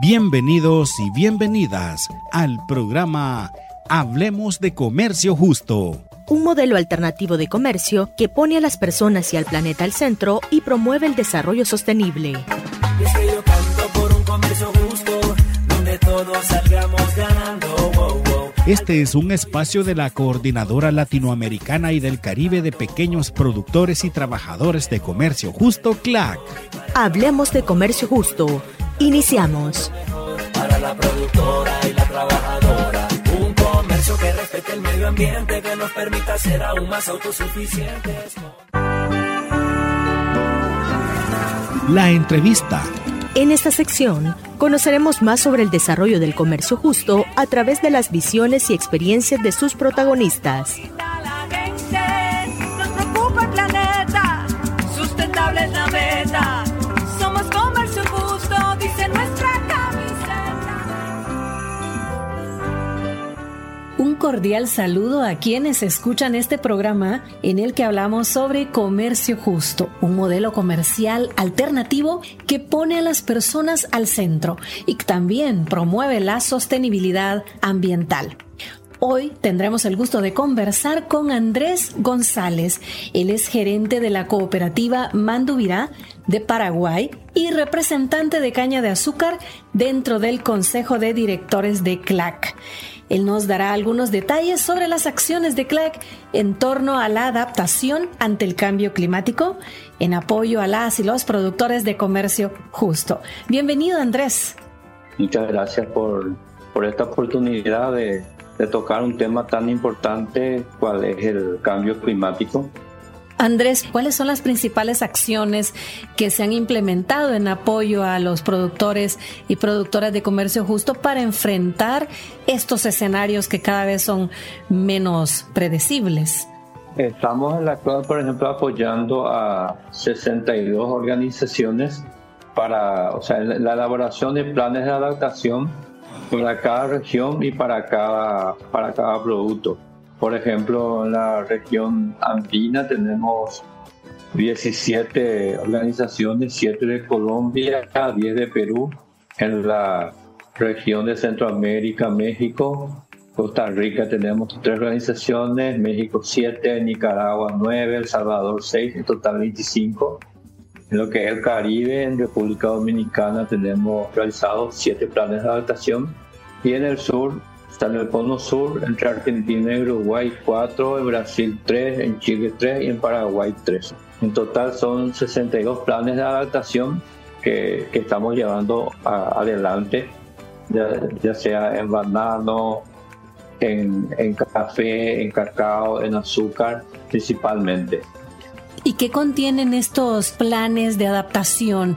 Bienvenidos y bienvenidas al programa Hablemos de Comercio Justo. Un modelo alternativo de comercio que pone a las personas y al planeta al centro y promueve el desarrollo sostenible. por un comercio justo, donde todos salgamos ganando. Este es un espacio de la Coordinadora Latinoamericana y del Caribe de Pequeños Productores y Trabajadores de Comercio Justo, CLAC. Hablemos de Comercio Justo Iniciamos. Para la productora y la trabajadora, un comercio que respete el medio ambiente, que nos permita ser aún más autosuficientes. La entrevista. En esta sección conoceremos más sobre el desarrollo del comercio justo a través de las visiones y experiencias de sus protagonistas. Cordial saludo a quienes escuchan este programa en el que hablamos sobre comercio justo, un modelo comercial alternativo que pone a las personas al centro y que también promueve la sostenibilidad ambiental. Hoy tendremos el gusto de conversar con Andrés González. Él es gerente de la cooperativa Mandubirá de Paraguay y representante de caña de azúcar dentro del Consejo de Directores de CLAC. Él nos dará algunos detalles sobre las acciones de CLEC en torno a la adaptación ante el cambio climático en apoyo a las y los productores de comercio justo. Bienvenido Andrés. Muchas gracias por, por esta oportunidad de, de tocar un tema tan importante cual es el cambio climático Andrés, ¿cuáles son las principales acciones que se han implementado en apoyo a los productores y productoras de comercio justo para enfrentar estos escenarios que cada vez son menos predecibles? Estamos en la actual, por ejemplo, apoyando a 62 organizaciones para o sea, la elaboración de planes de adaptación para cada región y para cada, para cada producto. Por ejemplo, en la región andina tenemos 17 organizaciones, 7 de Colombia, 10 de Perú. En la región de Centroamérica, México, Costa Rica tenemos 3 organizaciones, México 7, Nicaragua 9, El Salvador 6, en total 25. En lo que es el Caribe, en República Dominicana tenemos realizados 7 planes de adaptación y en el sur Está en el cono sur, entre Argentina y Uruguay 4, en Brasil 3, en Chile 3 y en Paraguay 3. En total son 62 planes de adaptación que, que estamos llevando adelante, ya, sea en banano, en, en café, en cacao, en azúcar principalmente. ¿Y qué contienen estos planes de adaptación?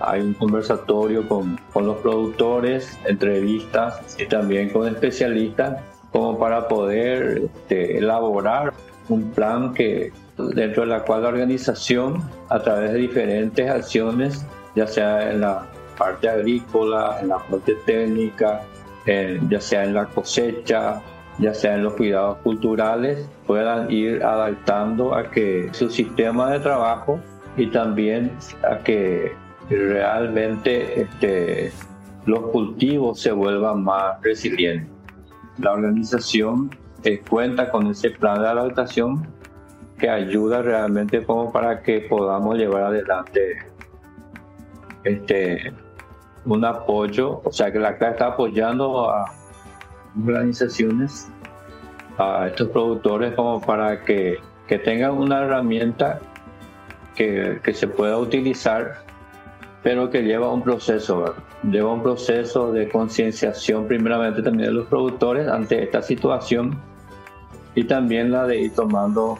Hay un conversatorio con, con los productores, entrevistas y también con especialistas como para poder este, elaborar un plan que dentro de la cual la organización a través de diferentes acciones ya sea en la parte agrícola, en la parte técnica, ya sea en la cosecha, ya sea en los cuidados culturales, puedan ir adaptando a que su sistema de trabajo y también a que realmente este, los cultivos se vuelvan más resilientes. La organización eh, cuenta con ese plan de adaptación que ayuda realmente como para que podamos llevar adelante este, un apoyo, o sea que la CLA está apoyando a organizaciones, a estos productores como para que, que tengan una herramienta que, que se pueda utilizar pero que lleva un proceso, lleva un proceso de concienciación primeramente también de los productores ante esta situación y también la de ir tomando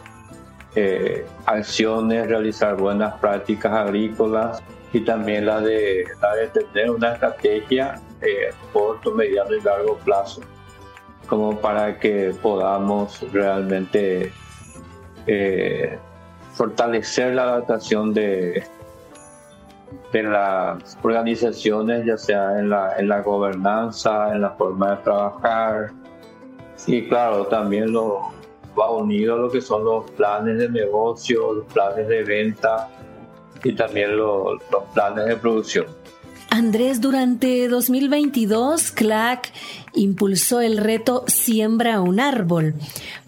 eh, acciones, realizar buenas prácticas agrícolas y también la de, tener una estrategia eh, corto, mediano y largo plazo, como para que podamos realmente eh, fortalecer la adaptación de de las organizaciones, ya sea en la, en la gobernanza, en la forma de trabajar. Y claro, también lo va unido a lo que son los planes de negocio, los planes de venta y también los planes de producción. Andrés, durante 2022, CLAC impulsó el reto Siembra un árbol,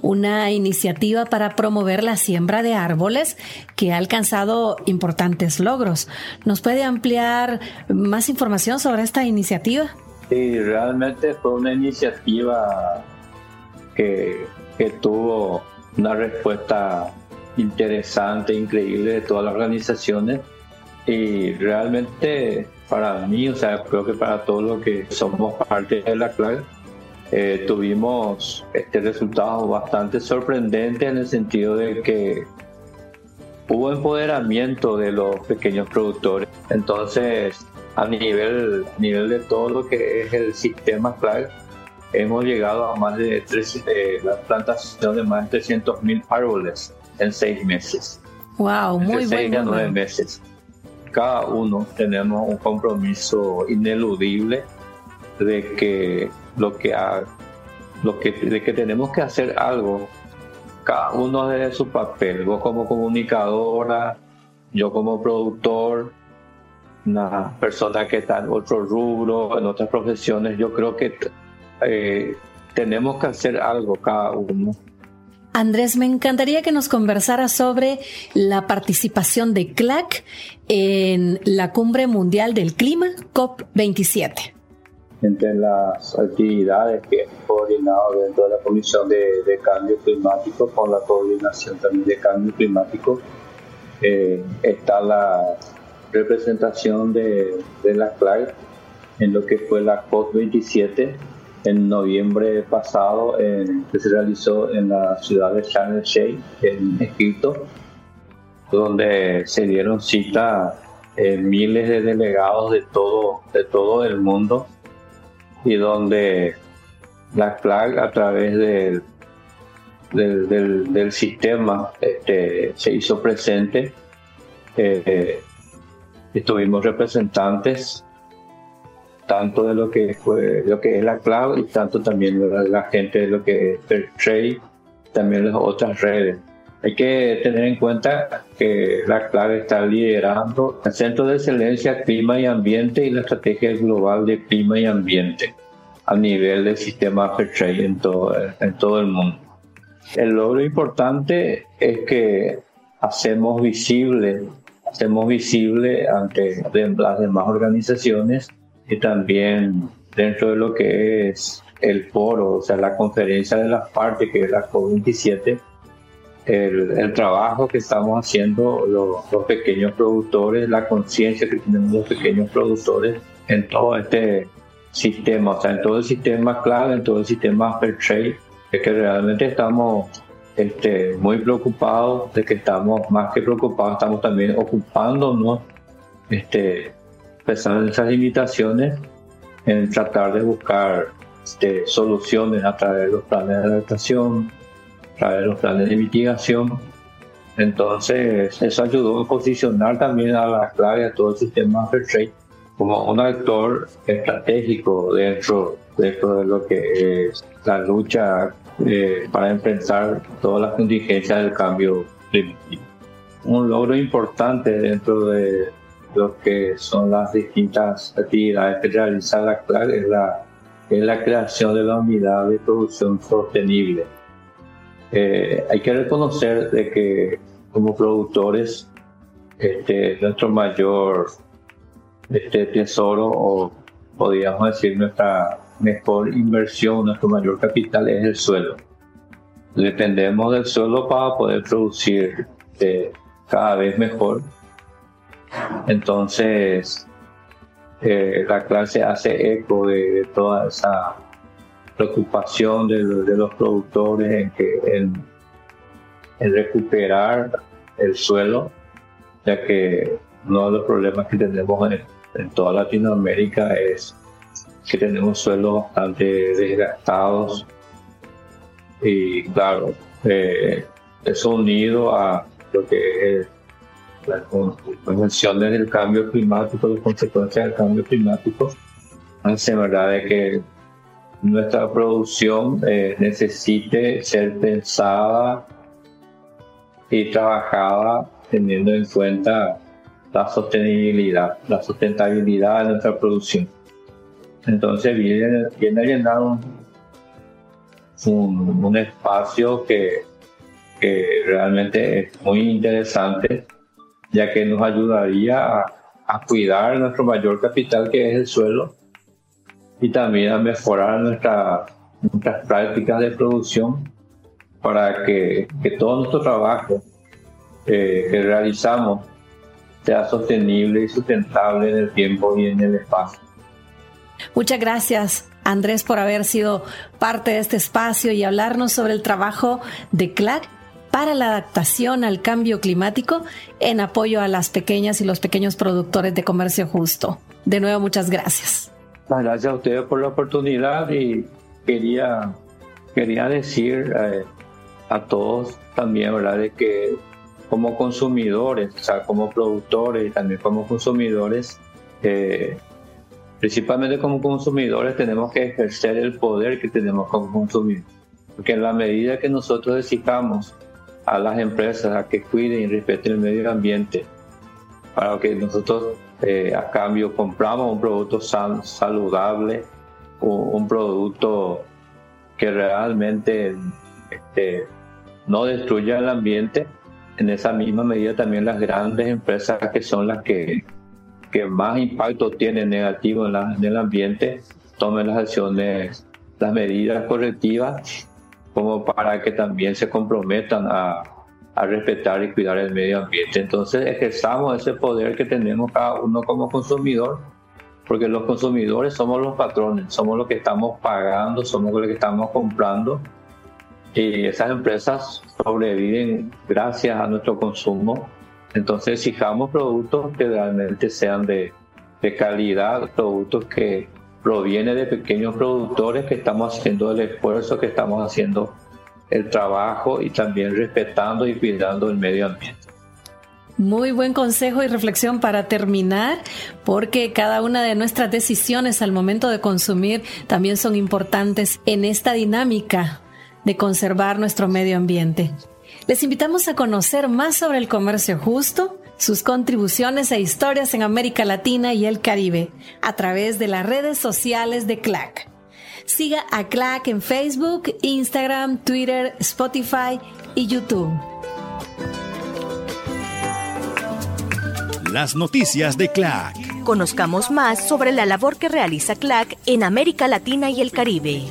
una iniciativa para promover la siembra de árboles que ha alcanzado importantes logros. ¿Nos puede ampliar más información sobre esta iniciativa? Sí, realmente fue una iniciativa que, que tuvo una respuesta interesante, increíble de todas las organizaciones y realmente para mí, o sea, creo que para todos los que somos parte de la clave, eh, tuvimos este resultado bastante sorprendente en el sentido de que hubo empoderamiento de los pequeños productores. Entonces, a nivel, nivel de todo lo que es el sistema clave, hemos llegado a más de tres, eh, la plantación de más de 300.000 árboles en seis meses. Wow, muy seis a nueve meses cada uno tenemos un compromiso ineludible de que lo que de que tenemos que hacer algo cada uno desde su papel. Vos como comunicadora yo como productor una persona que está en otro rubro en otras profesiones yo creo que eh, tenemos que hacer algo cada uno Andrés, me encantaría que nos conversara sobre la participación de CLAC en la Cumbre Mundial del Clima, COP27. Entre las actividades que hemos coordinado dentro de la Comisión de, Cambio Climático, con la coordinación también de Cambio Climático, eh, está la representación de, de la CLAC en lo que fue la COP27 en noviembre pasado que se realizó en la ciudad de Sharm el en Egipto, donde se dieron cita eh, miles de delegados de todo, de todo el mundo y donde la CLAC a través del, del, del, sistema este, se hizo presente. Eh, eh, estuvimos representantes tanto de lo que fue lo que es la cloud y tanto también de la gente de lo que es trade también las otras redes. Hay que tener en cuenta que la clave está liderando el Centro de Excelencia Clima y Ambiente y la Estrategia Global de Clima y Ambiente a nivel del sistema Fairtrade en todo, en todo el mundo. El logro importante es que hacemos visible, hacemos visible ante las demás organizaciones y también dentro de lo que es el foro, o sea, la conferencia de las partes, que es la COP27, el, trabajo que estamos haciendo los, pequeños productores, la conciencia que tenemos los pequeños productores en todo este sistema, o sea, en todo el sistema clave, en todo el sistema fair trade, es que realmente estamos este, muy preocupados, de que estamos más que preocupados, estamos también ocupándonos este, pesar de esas limitaciones, en tratar de buscar este, soluciones a través de los planes de adaptación, a través de los planes de mitigación. Entonces, eso ayudó a posicionar también a la clave a todo el sistema Fairtrade como un actor estratégico dentro, dentro de lo que es la lucha eh, para enfrentar todas las contingencias del cambio climático. Un logro importante dentro de, lo que son las distintas actividades que realiza la la, es la creación de la unidad de producción sostenible. Eh, hay que reconocer de que como productores este, nuestro mayor este, tesoro o podríamos decir nuestra mejor inversión, nuestro mayor capital es el suelo. Dependemos del suelo para poder producir eh, cada vez mejor entonces, eh, la clase hace eco de, toda esa preocupación de, los productores en, que, en, recuperar el suelo, ya que uno de los problemas que tenemos en, toda Latinoamérica es que tenemos suelos bastante desgastados. Y claro, eh, eso unido a lo que es las convenciones del cambio climático, las consecuencias del cambio climático, hace verdad de que nuestra producción eh, necesite ser pensada y trabajada teniendo en cuenta la sostenibilidad, la sustentabilidad de nuestra producción. Entonces viene, viene a llenar un, un, espacio que, que, realmente es muy interesante, ya que nos ayudaría a, a, cuidar nuestro mayor capital que es el suelo y también a mejorar nuestra, nuestras prácticas de producción para que, que todo nuestro trabajo eh, que realizamos sea sostenible y sustentable en el tiempo y en el espacio. Muchas gracias, Andrés, por haber sido parte de este espacio y hablarnos sobre el trabajo de CLAC para la adaptación al cambio climático en apoyo a las pequeñas y los pequeños productores de comercio justo. De nuevo, muchas gracias. Gracias a ustedes por la oportunidad y quería, quería decir eh, a todos también, ¿verdad?, de que como consumidores, o sea, como productores y también como consumidores, eh, principalmente como consumidores tenemos que ejercer el poder que tenemos como consumidores. Porque en la medida que nosotros exijamos a las empresas a que cuiden y respeten el medio ambiente, para que nosotros eh, a cambio compramos un producto saludable, un, un, producto que realmente este, no destruya el ambiente, en esa misma medida también las grandes empresas que son las que, que más impacto tienen negativo en, en el ambiente tomen las acciones, las medidas correctivas como para que también se comprometan a, a respetar y cuidar el medio ambiente. Entonces ejerzamos ese poder que tenemos cada uno como consumidor, porque los consumidores somos los patrones, somos los que estamos pagando, somos los que estamos comprando y esas empresas sobreviven gracias a nuestro consumo. Entonces exijamos productos que realmente sean de, de calidad, productos que provienen de pequeños productores que estamos haciendo el esfuerzo, que estamos haciendo el trabajo y también respetando y cuidando el medio ambiente. Muy buen consejo y reflexión para terminar, porque cada una de nuestras decisiones al momento de consumir también son importantes en esta dinámica de conservar nuestro medio ambiente. Les invitamos a conocer más sobre el comercio justo, sus contribuciones e historias en América Latina y el Caribe a través de las redes sociales de CLAC. Siga a CLAC en Facebook, Instagram, Twitter, Spotify y YouTube. Las noticias de CLAC. Conozcamos más sobre la labor que realiza CLAC en América Latina y el Caribe.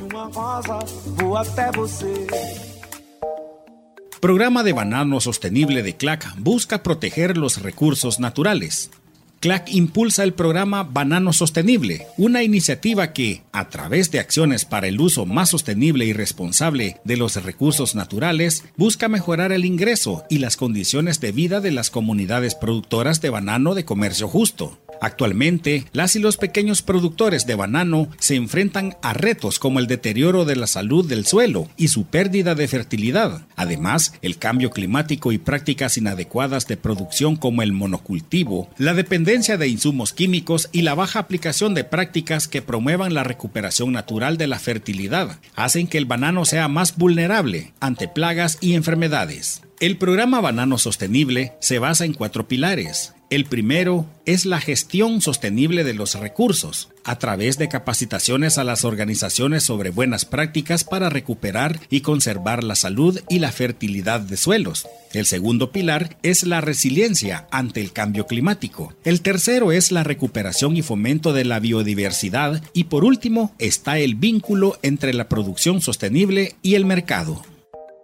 Programa de Banano Sostenible de CLAC busca proteger los recursos naturales. CLAC impulsa el programa Banano Sostenible, una iniciativa que, a través de acciones para el uso más sostenible y responsable de los recursos naturales, busca mejorar el ingreso y las condiciones de vida de las comunidades productoras de banano de comercio justo. Actualmente, las y los pequeños productores de banano se enfrentan a retos como el deterioro de la salud del suelo y su pérdida de fertilidad. Además, el cambio climático y prácticas inadecuadas de producción como el monocultivo, la dependencia de insumos químicos y la baja aplicación de prácticas que promuevan la recuperación natural de la fertilidad hacen que el banano sea más vulnerable ante plagas y enfermedades. El programa Banano Sostenible se basa en cuatro pilares. El primero es la gestión sostenible de los recursos, a través de capacitaciones a las organizaciones sobre buenas prácticas para recuperar y conservar la salud y la fertilidad de suelos. El segundo pilar es la resiliencia ante el cambio climático. El tercero es la recuperación y fomento de la biodiversidad. Y por último está el vínculo entre la producción sostenible y el mercado.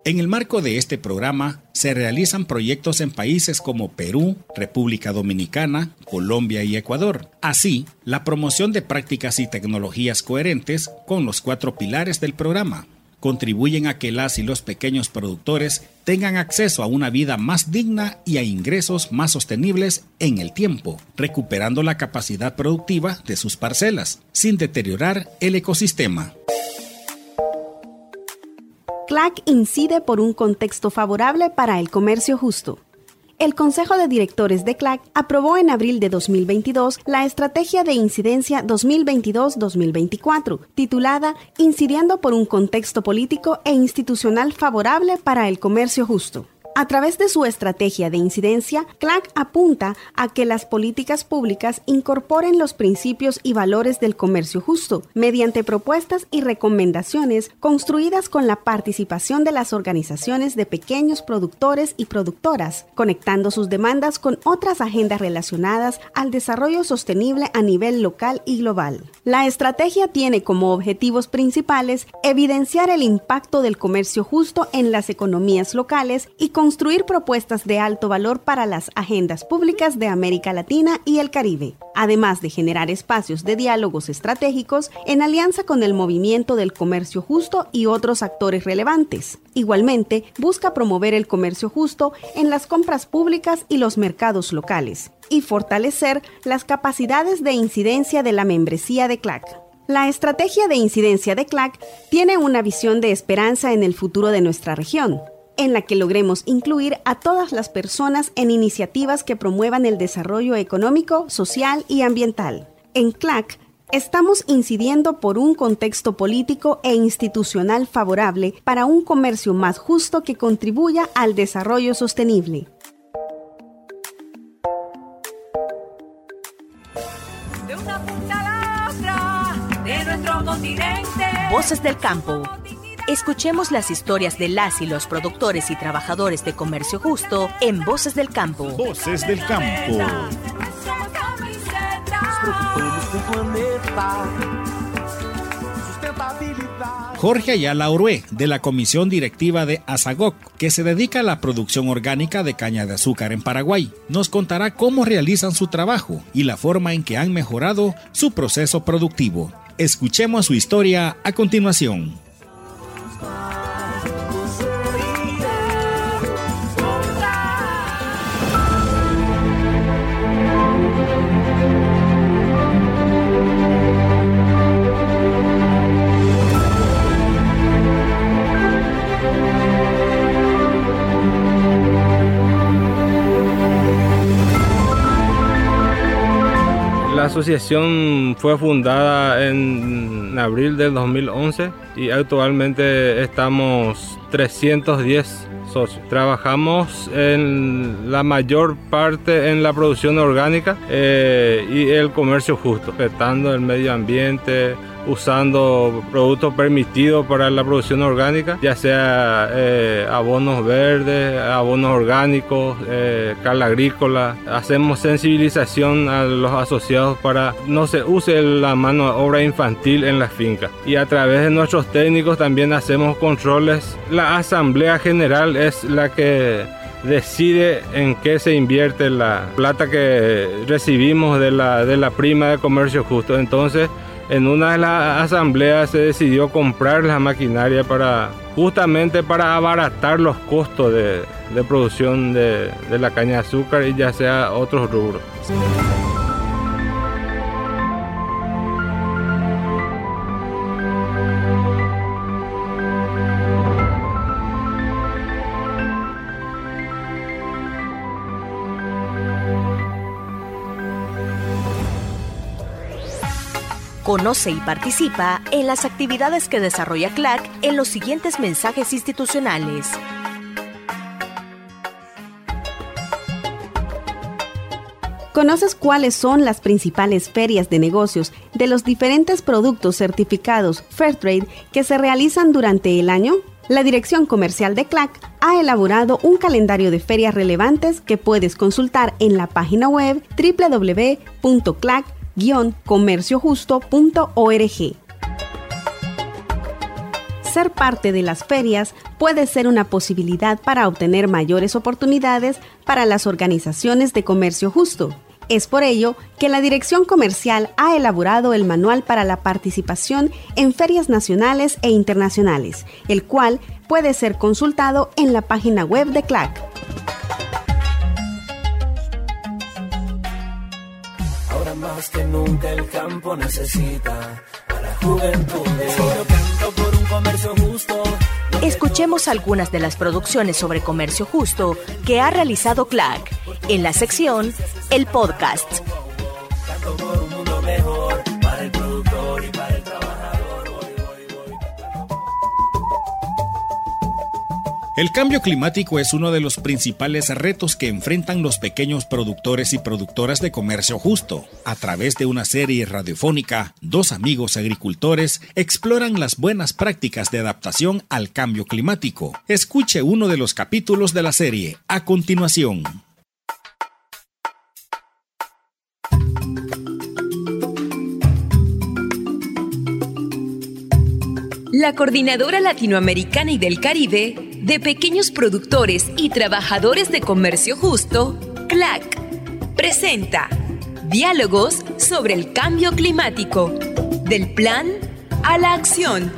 En el marco de este programa se realizan proyectos en países como Perú, República Dominicana, Colombia y Ecuador. Así, la promoción de prácticas y tecnologías coherentes con los cuatro pilares del programa contribuyen a que las y los pequeños productores tengan acceso a una vida más digna y a ingresos más sostenibles en el tiempo, recuperando la capacidad productiva de sus parcelas, sin deteriorar el ecosistema. CLAC incide por un contexto favorable para el comercio justo. El Consejo de Directores de CLAC aprobó en abril de 2022 la Estrategia de Incidencia 2022-2024, titulada Incidiendo por un contexto político e institucional favorable para el comercio justo. A través de su estrategia de incidencia, CLAC apunta a que las políticas públicas incorporen los principios y valores del comercio justo mediante propuestas y recomendaciones construidas con la participación de las organizaciones de pequeños productores y productoras, conectando sus demandas con otras agendas relacionadas al desarrollo sostenible a nivel local y global. La estrategia tiene como objetivos principales evidenciar el impacto del comercio justo en las economías locales y con construir propuestas de alto valor para las agendas públicas de América Latina y el Caribe, además de generar espacios de diálogos estratégicos en alianza con el movimiento del comercio justo y otros actores relevantes. Igualmente, busca promover el comercio justo en las compras públicas y los mercados locales, y fortalecer las capacidades de incidencia de la membresía de CLAC. La estrategia de incidencia de CLAC tiene una visión de esperanza en el futuro de nuestra región en la que logremos incluir a todas las personas en iniciativas que promuevan el desarrollo económico, social y ambiental. En CLAC, estamos incidiendo por un contexto político e institucional favorable para un comercio más justo que contribuya al desarrollo sostenible. Voces del campo Escuchemos las historias de las y los productores y trabajadores de comercio justo en Voces del Campo. Voces del Campo. Jorge Ayala Orué, de la Comisión Directiva de Azagoc, que se dedica a la producción orgánica de caña de azúcar en Paraguay, nos contará cómo realizan su trabajo y la forma en que han mejorado su proceso productivo. Escuchemos su historia a continuación. Bye. Asociación fue fundada en abril del 2011 y actualmente estamos 310 socios. Trabajamos en la mayor parte en la producción orgánica eh, y el comercio justo, respetando el medio ambiente, usando productos permitidos para la producción orgánica, ya sea eh, abonos verdes, abonos orgánicos, eh, cal agrícola. Hacemos sensibilización a los asociados para no se use la mano de obra infantil en las fincas. Y a través de nuestros técnicos también hacemos controles. La asamblea general es la que decide en qué se invierte la plata que recibimos de la, de la prima de comercio justo. Entonces, en una de las asambleas se decidió comprar la maquinaria para justamente para abaratar los costos de, producción de, de la caña de azúcar y ya sea otros rubros. Conoce y participa en las actividades que desarrolla CLAC en los siguientes mensajes institucionales. ¿Conoces cuáles son las principales ferias de negocios de los diferentes productos certificados Fairtrade que se realizan durante el año? La Dirección Comercial de CLAC ha elaborado un calendario de ferias relevantes que puedes consultar en la página web www.clac comerciojusto.org. Ser parte de las ferias puede ser una posibilidad para obtener mayores oportunidades para las organizaciones de comercio justo. Es por ello que la Dirección Comercial ha elaborado el Manual para la Participación en Ferias Nacionales e Internacionales, el cual puede ser consultado en la página web de CLAC. Más que nunca el campo necesita a la juventud. canto por un comercio justo. Escuchemos algunas de las producciones sobre comercio justo que ha realizado CLAC en la sección El Podcast. El cambio climático es uno de los principales retos que enfrentan los pequeños productores y productoras de comercio justo. A través de una serie radiofónica, dos amigos agricultores exploran las buenas prácticas de adaptación al cambio climático. Escuche uno de los capítulos de la serie a continuación. La Coordinadora Latinoamericana y del Caribe de pequeños productores y trabajadores de comercio justo, CLAC, presenta Diálogos sobre el cambio climático, del plan a la acción.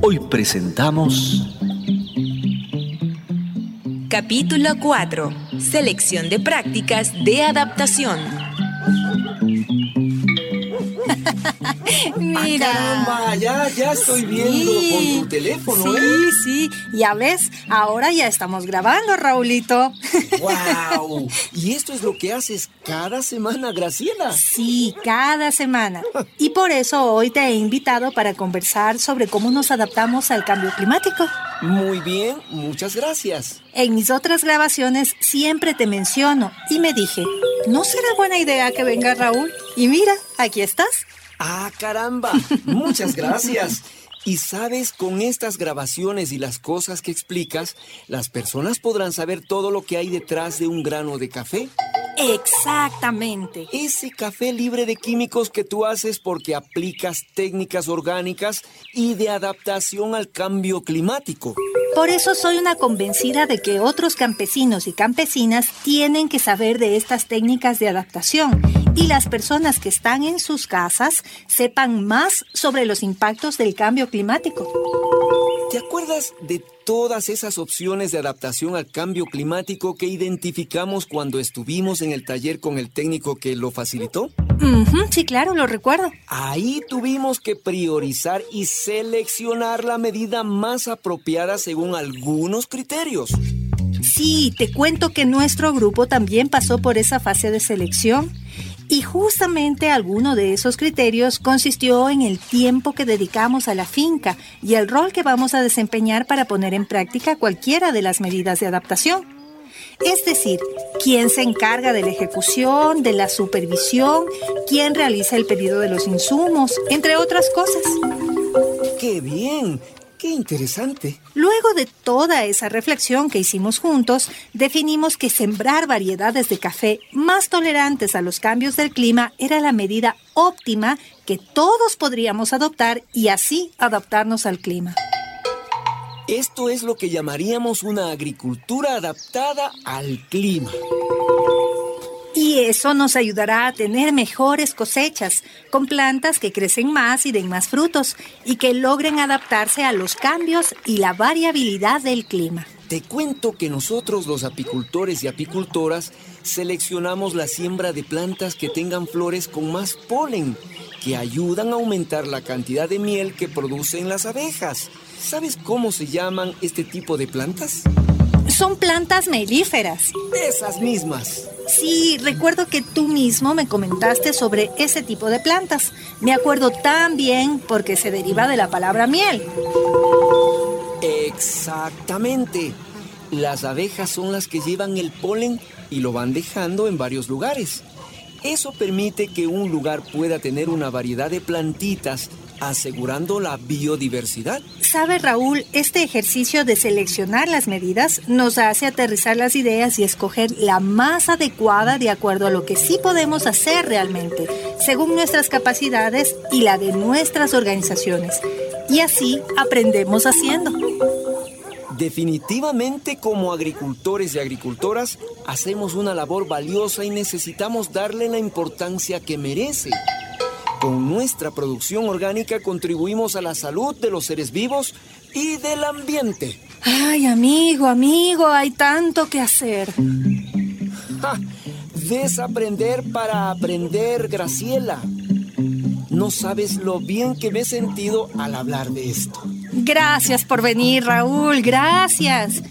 Hoy presentamos... Capítulo 4. Selección de prácticas de adaptación. Mira. caramba, ya, ya estoy viendo con tu teléfono, sí, ¿eh? Sí, sí. Ya ves, ahora ya estamos grabando, Raulito. ¡Wow! ¿Y esto es lo que haces cada semana, Graciela? Sí, cada semana. Y por eso hoy te he invitado para conversar sobre cómo nos adaptamos al cambio climático. Muy bien, muchas gracias. En mis otras grabaciones siempre te menciono y me dije, ¿no será buena idea que venga Raúl? Y mira, aquí estás. Ah, caramba. Muchas gracias. Y sabes, con estas grabaciones y las cosas que explicas, las personas podrán saber todo lo que hay detrás de un grano de café. Exactamente. Ese café libre de químicos que tú haces porque aplicas técnicas orgánicas y de adaptación al cambio climático. Por eso soy una convencida de que otros campesinos y campesinas tienen que saber de estas técnicas de adaptación y las personas que están en sus casas sepan más sobre los impactos del cambio climático. ¿Te acuerdas de todas esas opciones de adaptación al cambio climático que identificamos cuando estuvimos en el taller con el técnico que lo facilitó? sí, claro, lo recuerdo. Ahí tuvimos que priorizar y seleccionar la medida más apropiada según algunos criterios. Sí, te cuento que nuestro grupo también pasó por esa fase de selección y justamente alguno de esos criterios consistió en el tiempo que dedicamos a la finca y el rol que vamos a desempeñar para poner en práctica cualquiera de las medidas de adaptación. Es decir, quién se encarga de la ejecución, de la supervisión, quién realiza el pedido de los insumos, entre otras cosas. ¡Qué bien! ¡Qué interesante! Luego de toda esa reflexión que hicimos juntos, definimos que sembrar variedades de café más tolerantes a los cambios del clima era la medida óptima que todos podríamos adoptar y así adaptarnos al clima. Esto es lo que llamaríamos una agricultura adaptada al clima. Eso nos ayudará a tener mejores cosechas, con plantas que crecen más y den más frutos, y que logren adaptarse a los cambios y la variabilidad del clima. Te cuento que nosotros los apicultores y apicultoras seleccionamos la siembra de plantas que tengan flores con más polen, que ayudan a aumentar la cantidad de miel que producen las abejas. ¿Sabes cómo se llaman este tipo de plantas? Son plantas melíferas. Esas mismas. Sí, recuerdo que tú mismo me comentaste sobre ese tipo de plantas. Me acuerdo tan bien porque se deriva de la palabra miel. Exactamente. Las abejas son las que llevan el polen y lo van dejando en varios lugares. Eso permite que un lugar pueda tener una variedad de plantitas asegurando la biodiversidad. Sabe Raúl, este ejercicio de seleccionar las medidas nos hace aterrizar las ideas y escoger la más adecuada de acuerdo a lo que sí podemos hacer realmente, según nuestras capacidades y la de nuestras organizaciones. Y así aprendemos haciendo. Definitivamente como agricultores y agricultoras hacemos una labor valiosa y necesitamos darle la importancia que merece. Con nuestra producción orgánica contribuimos a la salud de los seres vivos y del ambiente. Ay, amigo, amigo, hay tanto que hacer. Desaprender para aprender, Graciela. No sabes lo bien que me he sentido al hablar de esto. Gracias por venir, Raúl, gracias.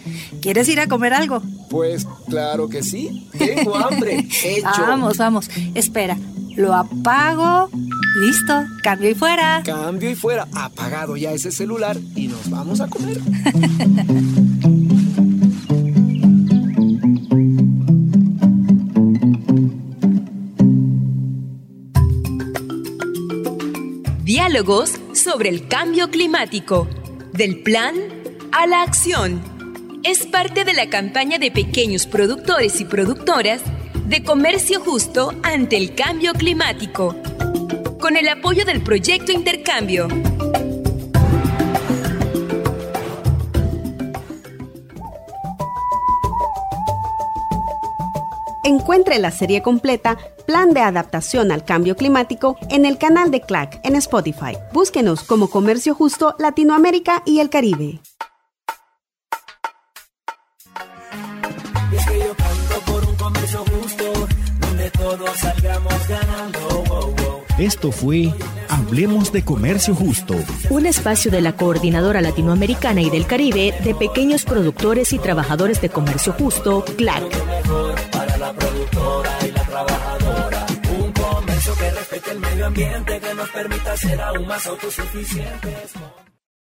¿Quieres ir a comer algo? Pues claro que sí. Tengo hambre. Hecho. Vamos, vamos. Espera, lo apago Listo, cambio y fuera. Cambio y fuera. Apagado ya ese celular y nos vamos a comer. Diálogos sobre el cambio climático. Del plan a la acción. Es parte de la campaña de pequeños productores y productoras de comercio justo ante el cambio climático con el apoyo del proyecto Intercambio. Encuentre la serie completa Plan de Adaptación al Cambio Climático en el canal de CLAC en Spotify. Búsquenos como Comercio Justo Latinoamérica y el Caribe. por un comercio justo, donde todos salgamos ganando. Esto fue Hablemos de Comercio Justo. Un espacio de la Coordinadora Latinoamericana y del Caribe de pequeños productores y trabajadores de comercio justo, CLAC. Para la productora y la trabajadora. Un comercio que respete el medio ambiente, que nos permita ser aún más autosuficientes.